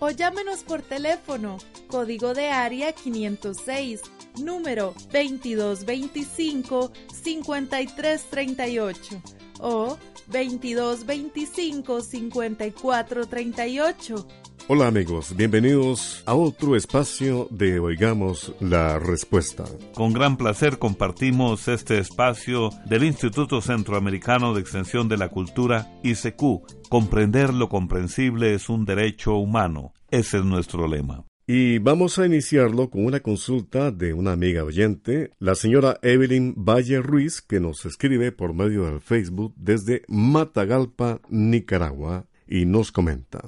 O llámenos por teléfono, código de área 506, número 2225-5338 o 2225-5438 Hola amigos, bienvenidos a otro espacio de Oigamos la Respuesta. Con gran placer compartimos este espacio del Instituto Centroamericano de Extensión de la Cultura, ICQ. Comprender lo comprensible es un derecho humano. Ese es nuestro lema. Y vamos a iniciarlo con una consulta de una amiga oyente, la señora Evelyn Valle Ruiz, que nos escribe por medio del Facebook desde Matagalpa, Nicaragua, y nos comenta.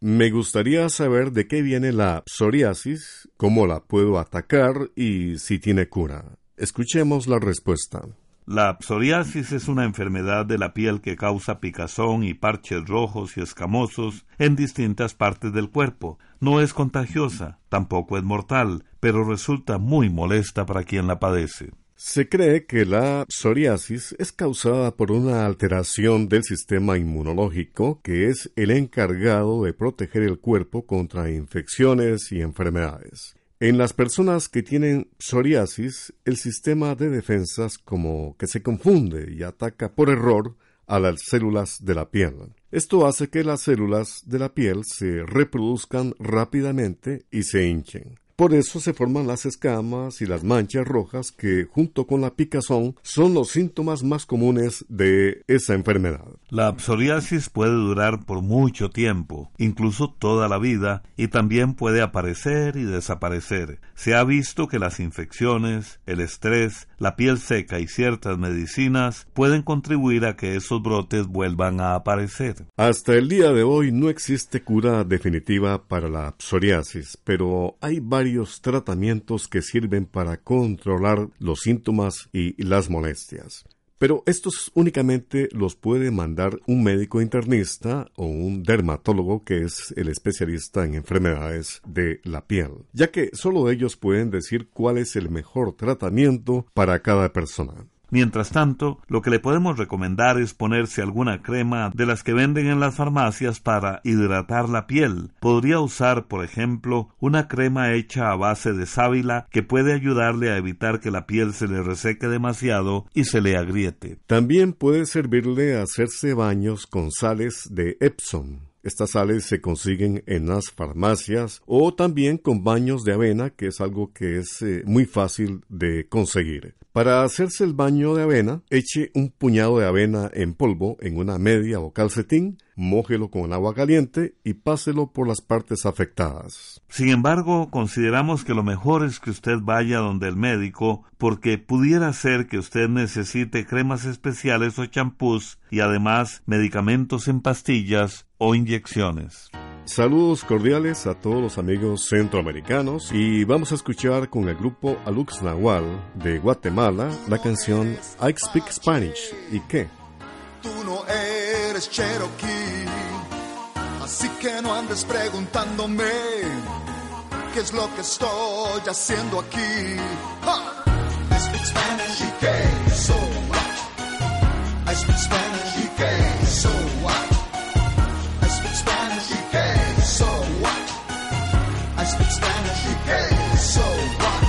Me gustaría saber de qué viene la psoriasis, cómo la puedo atacar y si tiene cura. Escuchemos la respuesta. La psoriasis es una enfermedad de la piel que causa picazón y parches rojos y escamosos en distintas partes del cuerpo. No es contagiosa, tampoco es mortal, pero resulta muy molesta para quien la padece. Se cree que la psoriasis es causada por una alteración del sistema inmunológico que es el encargado de proteger el cuerpo contra infecciones y enfermedades. En las personas que tienen psoriasis, el sistema de defensas como que se confunde y ataca por error a las células de la piel. Esto hace que las células de la piel se reproduzcan rápidamente y se hinchen. Por eso se forman las escamas y las manchas rojas que, junto con la picazón, son los síntomas más comunes de esa enfermedad. La psoriasis puede durar por mucho tiempo, incluso toda la vida, y también puede aparecer y desaparecer. Se ha visto que las infecciones, el estrés, la piel seca y ciertas medicinas pueden contribuir a que esos brotes vuelvan a aparecer. Hasta el día de hoy no existe cura definitiva para la psoriasis, pero hay tratamientos que sirven para controlar los síntomas y las molestias. Pero estos únicamente los puede mandar un médico internista o un dermatólogo que es el especialista en enfermedades de la piel, ya que solo ellos pueden decir cuál es el mejor tratamiento para cada persona. Mientras tanto, lo que le podemos recomendar es ponerse alguna crema de las que venden en las farmacias para hidratar la piel. Podría usar, por ejemplo, una crema hecha a base de sábila que puede ayudarle a evitar que la piel se le reseque demasiado y se le agriete. También puede servirle hacerse baños con sales de Epsom. Estas sales se consiguen en las farmacias o también con baños de avena, que es algo que es eh, muy fácil de conseguir. Para hacerse el baño de avena, eche un puñado de avena en polvo en una media o calcetín, mójelo con agua caliente y páselo por las partes afectadas. Sin embargo, consideramos que lo mejor es que usted vaya donde el médico porque pudiera ser que usted necesite cremas especiales o champús y además medicamentos en pastillas o inyecciones. Saludos cordiales a todos los amigos centroamericanos y vamos a escuchar con el grupo Alux Nahual de Guatemala la canción I Speak Spanish y qué. Tú no eres Cherokee, así que no andes preguntándome qué es lo que estoy haciendo aquí. I speak Spanish y qué, so what? I speak Spanish y qué, so what? Speak Spanish so what?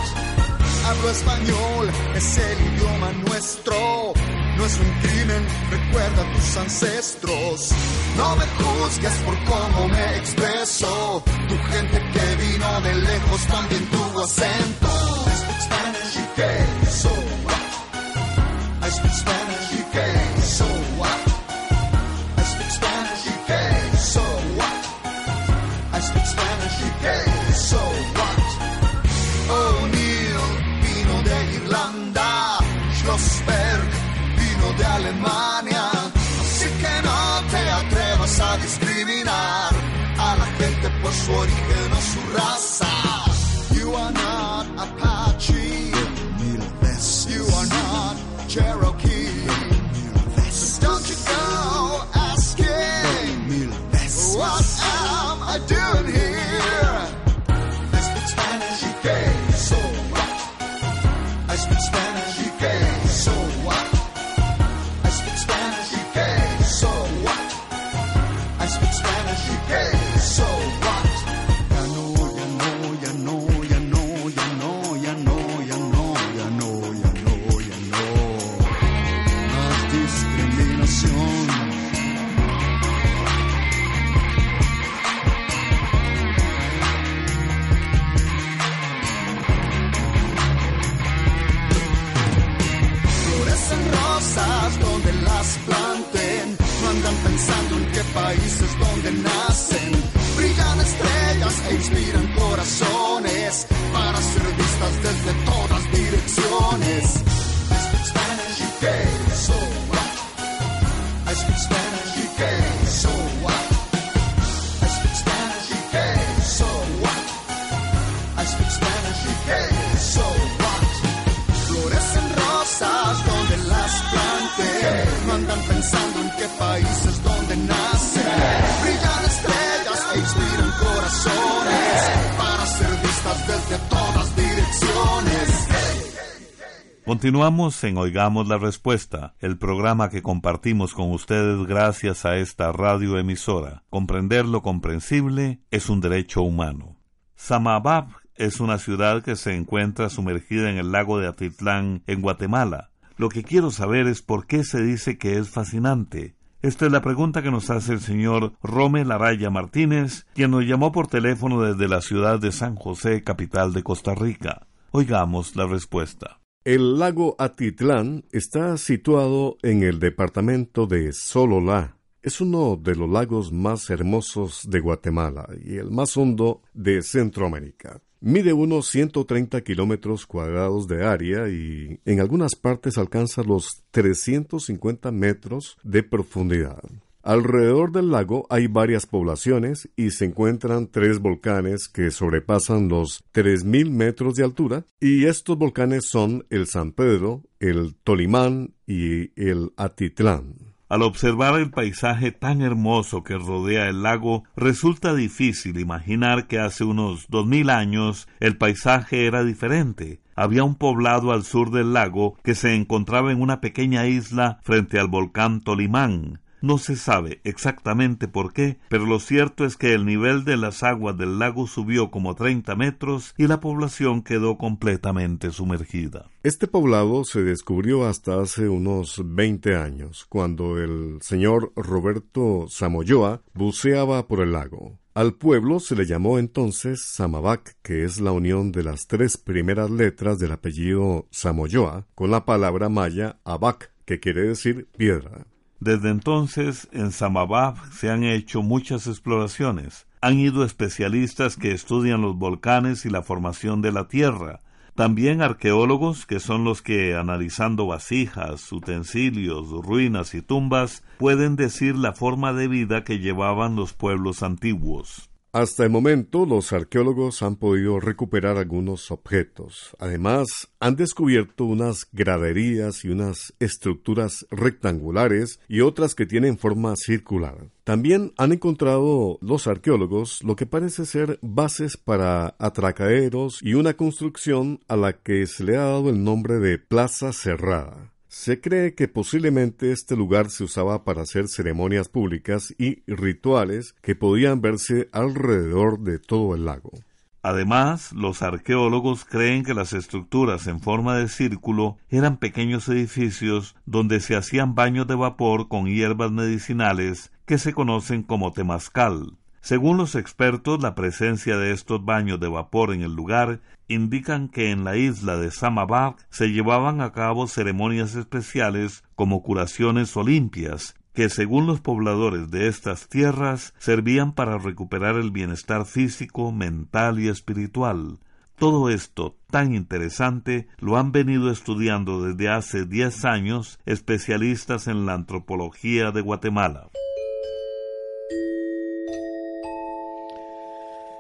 Hablo español, es el idioma nuestro no es un crimen, recuerda a tus ancestros. No me juzgues por cómo me expreso. Tu gente que vino de lejos también tuvo acento. I speak Spanish, so what? I speak Spanish, pensando en qué donde e vistas desde todas direcciones. Continuamos en Oigamos la Respuesta, el programa que compartimos con ustedes gracias a esta radioemisora. Comprender lo comprensible es un derecho humano. Samabab es una ciudad que se encuentra sumergida en el lago de Atitlán, en Guatemala. Lo que quiero saber es por qué se dice que es fascinante. Esta es la pregunta que nos hace el señor Romel Araya Martínez, quien nos llamó por teléfono desde la ciudad de San José, capital de Costa Rica. Oigamos la respuesta. El lago Atitlán está situado en el departamento de Sololá. Es uno de los lagos más hermosos de Guatemala y el más hondo de Centroamérica. Mide unos 130 kilómetros cuadrados de área y en algunas partes alcanza los 350 metros de profundidad. Alrededor del lago hay varias poblaciones y se encuentran tres volcanes que sobrepasan los 3.000 metros de altura y estos volcanes son el San Pedro, el Tolimán y el Atitlán. Al observar el paisaje tan hermoso que rodea el lago, resulta difícil imaginar que hace unos dos mil años el paisaje era diferente. Había un poblado al sur del lago que se encontraba en una pequeña isla frente al volcán Tolimán. No se sabe exactamente por qué, pero lo cierto es que el nivel de las aguas del lago subió como 30 metros y la población quedó completamente sumergida. Este poblado se descubrió hasta hace unos 20 años, cuando el señor Roberto Samoyoa buceaba por el lago. Al pueblo se le llamó entonces Samabac, que es la unión de las tres primeras letras del apellido Samoyoa con la palabra maya Abac, que quiere decir piedra. Desde entonces, en Samabab se han hecho muchas exploraciones. Han ido especialistas que estudian los volcanes y la formación de la Tierra. También arqueólogos que son los que, analizando vasijas, utensilios, ruinas y tumbas, pueden decir la forma de vida que llevaban los pueblos antiguos. Hasta el momento, los arqueólogos han podido recuperar algunos objetos. Además, han descubierto unas graderías y unas estructuras rectangulares y otras que tienen forma circular. También han encontrado los arqueólogos lo que parece ser bases para atracaderos y una construcción a la que se le ha dado el nombre de Plaza Cerrada. Se cree que posiblemente este lugar se usaba para hacer ceremonias públicas y rituales que podían verse alrededor de todo el lago. Además, los arqueólogos creen que las estructuras en forma de círculo eran pequeños edificios donde se hacían baños de vapor con hierbas medicinales que se conocen como temazcal. Según los expertos, la presencia de estos baños de vapor en el lugar indican que en la isla de Samabad se llevaban a cabo ceremonias especiales como curaciones o limpias, que según los pobladores de estas tierras servían para recuperar el bienestar físico, mental y espiritual. Todo esto tan interesante lo han venido estudiando desde hace diez años especialistas en la antropología de Guatemala.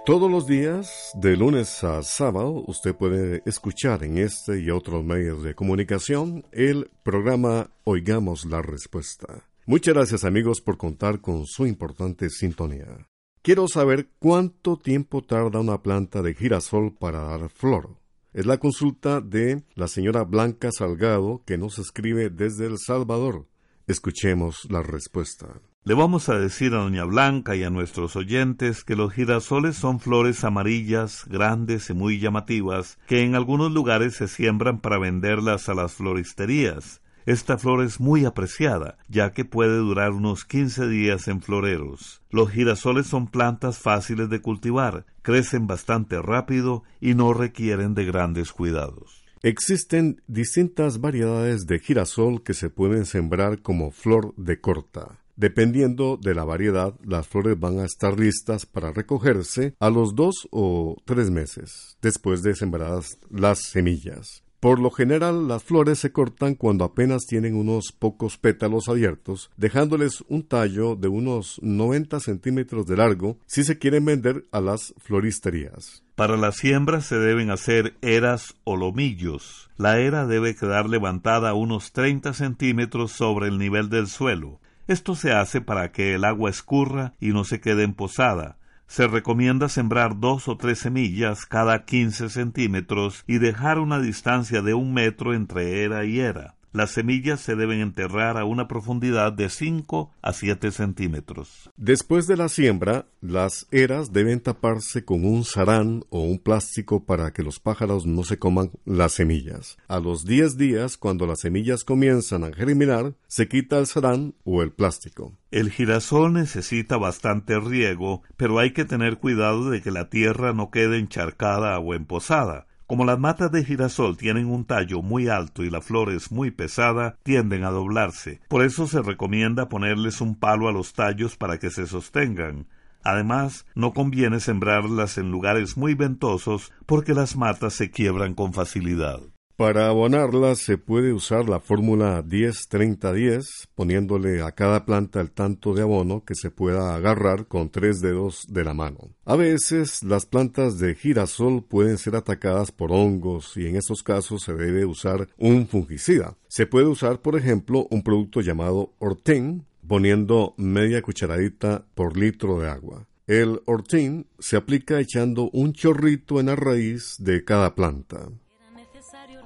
Todos los días, de lunes a sábado, usted puede escuchar en este y otros medios de comunicación el programa Oigamos la Respuesta. Muchas gracias amigos por contar con su importante sintonía. Quiero saber cuánto tiempo tarda una planta de girasol para dar flor. Es la consulta de la señora Blanca Salgado que nos escribe desde El Salvador. Escuchemos la respuesta. Le vamos a decir a doña Blanca y a nuestros oyentes que los girasoles son flores amarillas, grandes y muy llamativas, que en algunos lugares se siembran para venderlas a las floristerías. Esta flor es muy apreciada, ya que puede durar unos 15 días en floreros. Los girasoles son plantas fáciles de cultivar, crecen bastante rápido y no requieren de grandes cuidados. Existen distintas variedades de girasol que se pueden sembrar como flor de corta. Dependiendo de la variedad, las flores van a estar listas para recogerse a los dos o tres meses después de sembradas las semillas. Por lo general, las flores se cortan cuando apenas tienen unos pocos pétalos abiertos, dejándoles un tallo de unos 90 centímetros de largo si se quieren vender a las floristerías. Para la siembra se deben hacer eras o lomillos. La era debe quedar levantada unos 30 centímetros sobre el nivel del suelo. Esto se hace para que el agua escurra y no se quede emposada se recomienda sembrar dos o tres semillas cada quince centímetros y dejar una distancia de un metro entre era y era. Las semillas se deben enterrar a una profundidad de 5 a 7 centímetros. Después de la siembra, las eras deben taparse con un sarán o un plástico para que los pájaros no se coman las semillas. A los 10 días, cuando las semillas comienzan a germinar, se quita el sarán o el plástico. El girasol necesita bastante riego, pero hay que tener cuidado de que la tierra no quede encharcada o emposada. Como las matas de girasol tienen un tallo muy alto y la flor es muy pesada, tienden a doblarse. Por eso se recomienda ponerles un palo a los tallos para que se sostengan. Además, no conviene sembrarlas en lugares muy ventosos porque las matas se quiebran con facilidad. Para abonarlas se puede usar la fórmula 10-30-10, poniéndole a cada planta el tanto de abono que se pueda agarrar con tres dedos de la mano. A veces las plantas de girasol pueden ser atacadas por hongos y en estos casos se debe usar un fungicida. Se puede usar, por ejemplo, un producto llamado Orten, poniendo media cucharadita por litro de agua. El Orten se aplica echando un chorrito en la raíz de cada planta.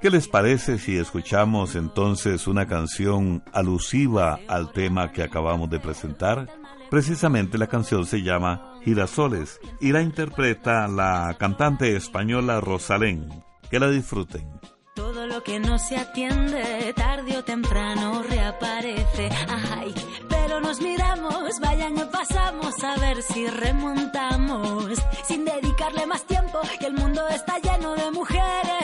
¿Qué les parece si escuchamos entonces una canción alusiva al tema que acabamos de presentar? Precisamente la canción se llama Girasoles y la interpreta la cantante española Rosalén. Que la disfruten. Todo lo que no se atiende, tarde o temprano reaparece. Ay, pero nos miramos, vayan y pasamos a ver si remontamos. Sin dedicarle más tiempo, que el mundo está lleno de mujeres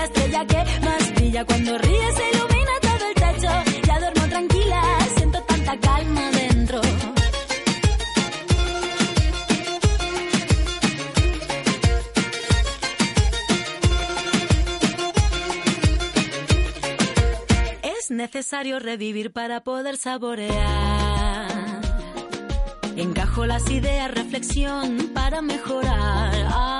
la estrella que más brilla cuando ríes se ilumina todo el techo. Ya duermo tranquila, siento tanta calma dentro. Es necesario revivir para poder saborear. Encajo las ideas, reflexión para mejorar. Ah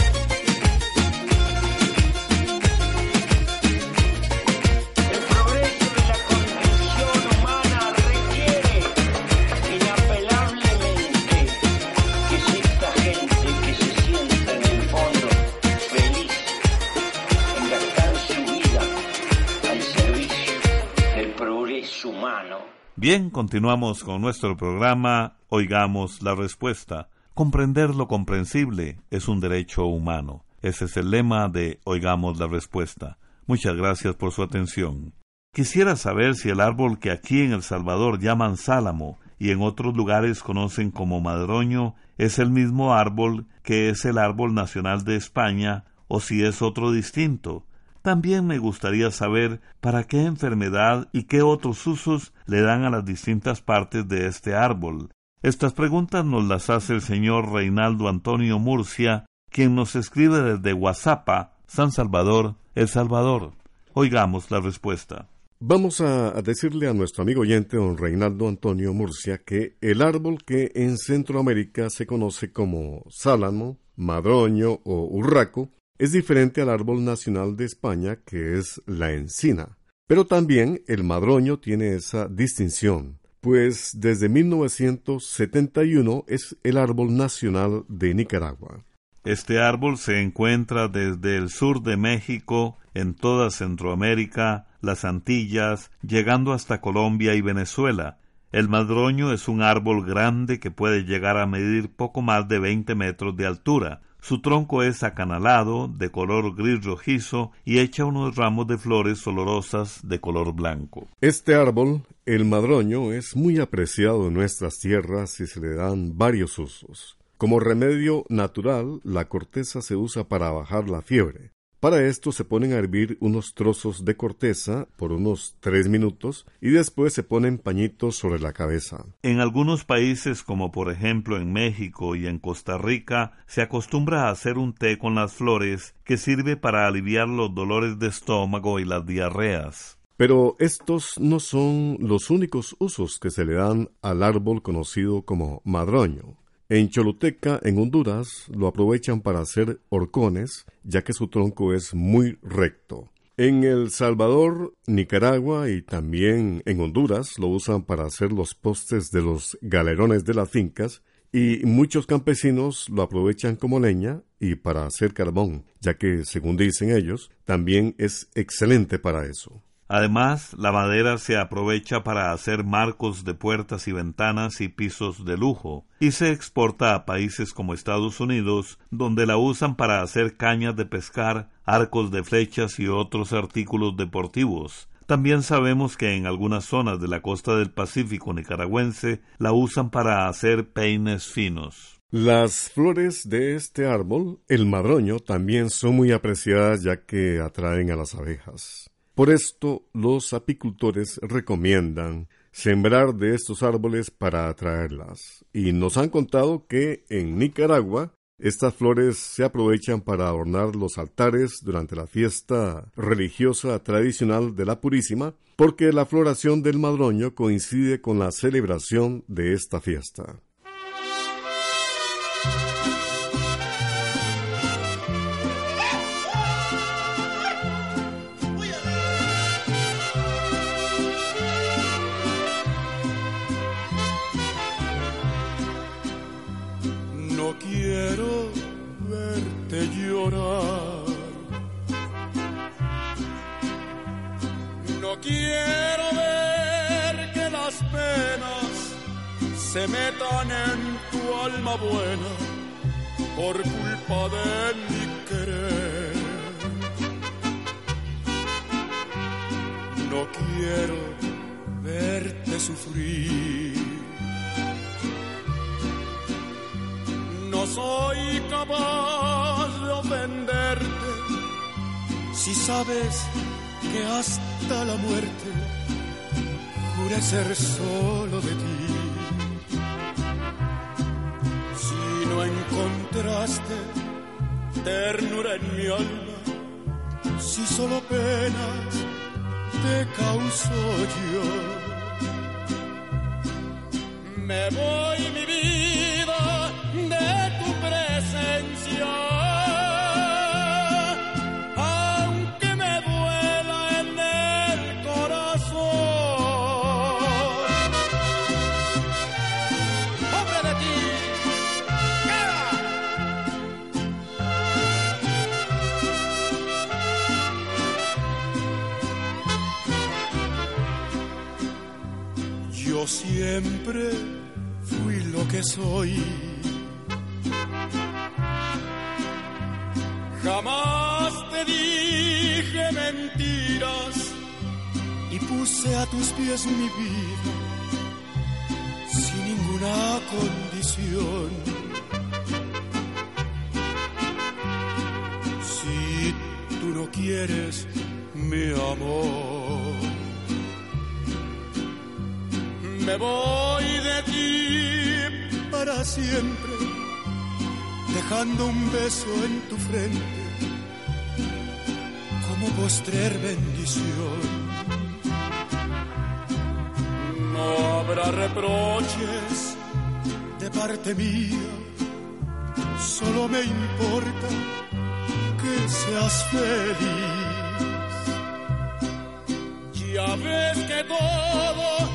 Bien, continuamos con nuestro programa Oigamos la Respuesta. Comprender lo comprensible es un derecho humano. Ese es el lema de Oigamos la Respuesta. Muchas gracias por su atención. Quisiera saber si el árbol que aquí en El Salvador llaman sálamo y en otros lugares conocen como madroño es el mismo árbol que es el árbol nacional de España o si es otro distinto. También me gustaría saber para qué enfermedad y qué otros usos le dan a las distintas partes de este árbol. Estas preguntas nos las hace el señor Reinaldo Antonio Murcia, quien nos escribe desde Guasapa, San Salvador, El Salvador. Oigamos la respuesta. Vamos a decirle a nuestro amigo oyente, don Reinaldo Antonio Murcia, que el árbol que en Centroamérica se conoce como sálamo, madroño o urraco, es diferente al árbol nacional de España, que es la encina. Pero también el madroño tiene esa distinción, pues desde 1971 es el árbol nacional de Nicaragua. Este árbol se encuentra desde el sur de México, en toda Centroamérica, las Antillas, llegando hasta Colombia y Venezuela. El madroño es un árbol grande que puede llegar a medir poco más de 20 metros de altura. Su tronco es acanalado, de color gris rojizo, y echa unos ramos de flores olorosas de color blanco. Este árbol, el madroño, es muy apreciado en nuestras tierras y se le dan varios usos. Como remedio natural, la corteza se usa para bajar la fiebre. Para esto se ponen a hervir unos trozos de corteza por unos tres minutos y después se ponen pañitos sobre la cabeza. En algunos países, como por ejemplo en México y en Costa Rica, se acostumbra a hacer un té con las flores que sirve para aliviar los dolores de estómago y las diarreas. Pero estos no son los únicos usos que se le dan al árbol conocido como madroño. En Choluteca, en Honduras, lo aprovechan para hacer horcones, ya que su tronco es muy recto. En El Salvador, Nicaragua y también en Honduras lo usan para hacer los postes de los galerones de las fincas y muchos campesinos lo aprovechan como leña y para hacer carbón, ya que, según dicen ellos, también es excelente para eso. Además, la madera se aprovecha para hacer marcos de puertas y ventanas y pisos de lujo, y se exporta a países como Estados Unidos, donde la usan para hacer cañas de pescar, arcos de flechas y otros artículos deportivos. También sabemos que en algunas zonas de la costa del Pacífico nicaragüense la usan para hacer peines finos. Las flores de este árbol, el madroño, también son muy apreciadas ya que atraen a las abejas. Por esto, los apicultores recomiendan sembrar de estos árboles para atraerlas. Y nos han contado que en Nicaragua Estas flores se aprovechan para adornar los altares durante la fiesta religiosa tradicional de la Purísima, porque la floración del madroño coincide con la celebración de esta fiesta. Juré ser solo de ti. encontraste ternura en mi alma, si solo penas te causo yo. Me voy mi vida siempre fui lo que soy. Jamás te dije mentiras y puse a tus pies mi vida sin ninguna condición. Si tú no quieres mi amor me voy de ti para siempre, dejando un beso en tu frente como postrer bendición. No habrá reproches de parte mía, solo me importa que seas feliz. Ya ves que todo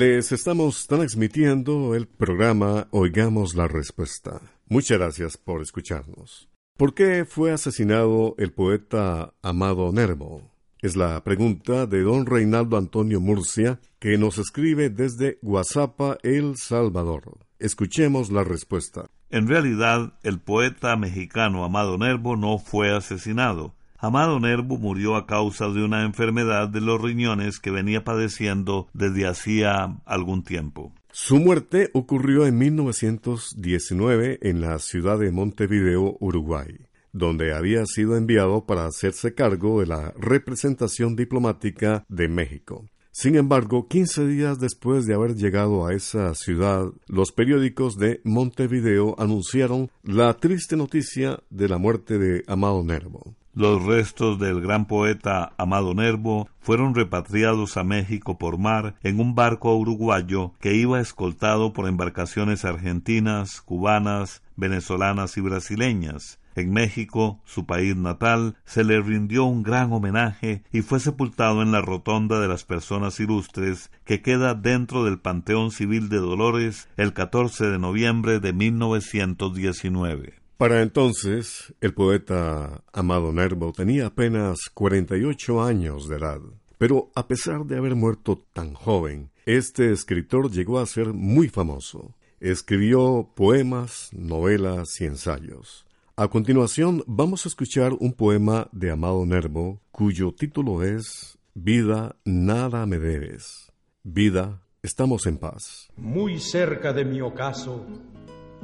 Les estamos transmitiendo el programa Oigamos la Respuesta. Muchas gracias por escucharnos. ¿Por qué fue asesinado el poeta Amado Nervo? Es la pregunta de don Reinaldo Antonio Murcia, que nos escribe desde Guasapa, El Salvador. Escuchemos la respuesta. En realidad, el poeta mexicano Amado Nervo no fue asesinado, Amado Nervo murió a causa de una enfermedad de los riñones que venía padeciendo desde hacía algún tiempo. Su muerte ocurrió en 1919 en la ciudad de Montevideo, Uruguay, donde había sido enviado para hacerse cargo de la representación diplomática de México. Sin embargo, 15 días después de haber llegado a esa ciudad, los periódicos de Montevideo anunciaron la triste noticia de la muerte de Amado Nervo. Los restos del gran poeta Amado Nervo fueron repatriados a México por mar en un barco uruguayo que iba escoltado por embarcaciones argentinas, cubanas, venezolanas y brasileñas. En México, su país natal, se le rindió un gran homenaje y fue sepultado en la Rotonda de las Personas Ilustres que queda dentro del Panteón Civil de Dolores el 14 de noviembre de 1919. Para entonces, el poeta Amado Nervo tenía apenas 48 años de edad. Pero a pesar de haber muerto tan joven, este escritor llegó a ser muy famoso. Escribió poemas, novelas y ensayos. A continuación vamos a escuchar un poema de Amado Nervo cuyo título es Vida, nada me debes. Vida, estamos en paz. Muy cerca de mi ocaso,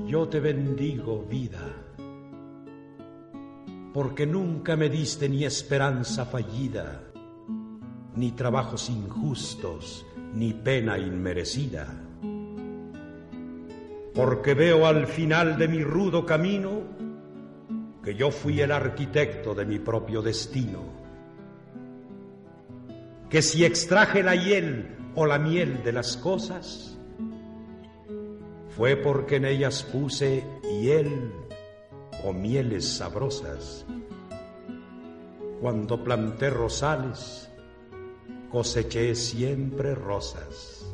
yo te bendigo, vida porque nunca me diste ni esperanza fallida, ni trabajos injustos, ni pena inmerecida. Porque veo al final de mi rudo camino que yo fui el arquitecto de mi propio destino. Que si extraje la hiel o la miel de las cosas, fue porque en ellas puse hiel o mieles sabrosas. Cuando planté rosales, coseché siempre rosas.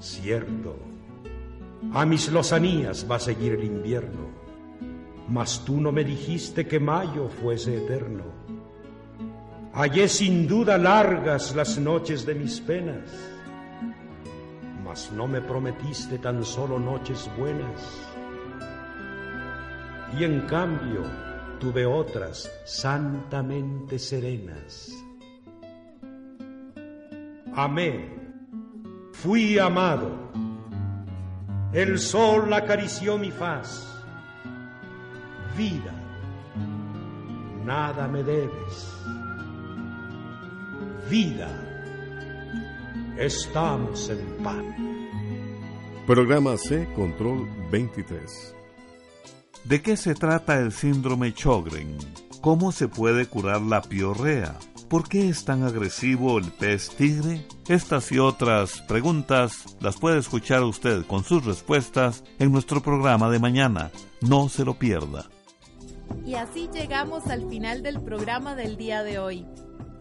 Cierto, a mis lozanías va a seguir el invierno, mas tú no me dijiste que mayo fuese eterno. Hallé sin duda largas las noches de mis penas, no me prometiste tan solo noches buenas y en cambio tuve otras santamente serenas. Amé, fui amado, el sol acarició mi faz. Vida, nada me debes. Vida, estamos en paz. Programa C, Control 23. ¿De qué se trata el síndrome Chogren? ¿Cómo se puede curar la piorrea? ¿Por qué es tan agresivo el pez tigre? Estas y otras preguntas las puede escuchar usted con sus respuestas en nuestro programa de mañana. No se lo pierda. Y así llegamos al final del programa del día de hoy.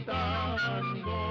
Cantando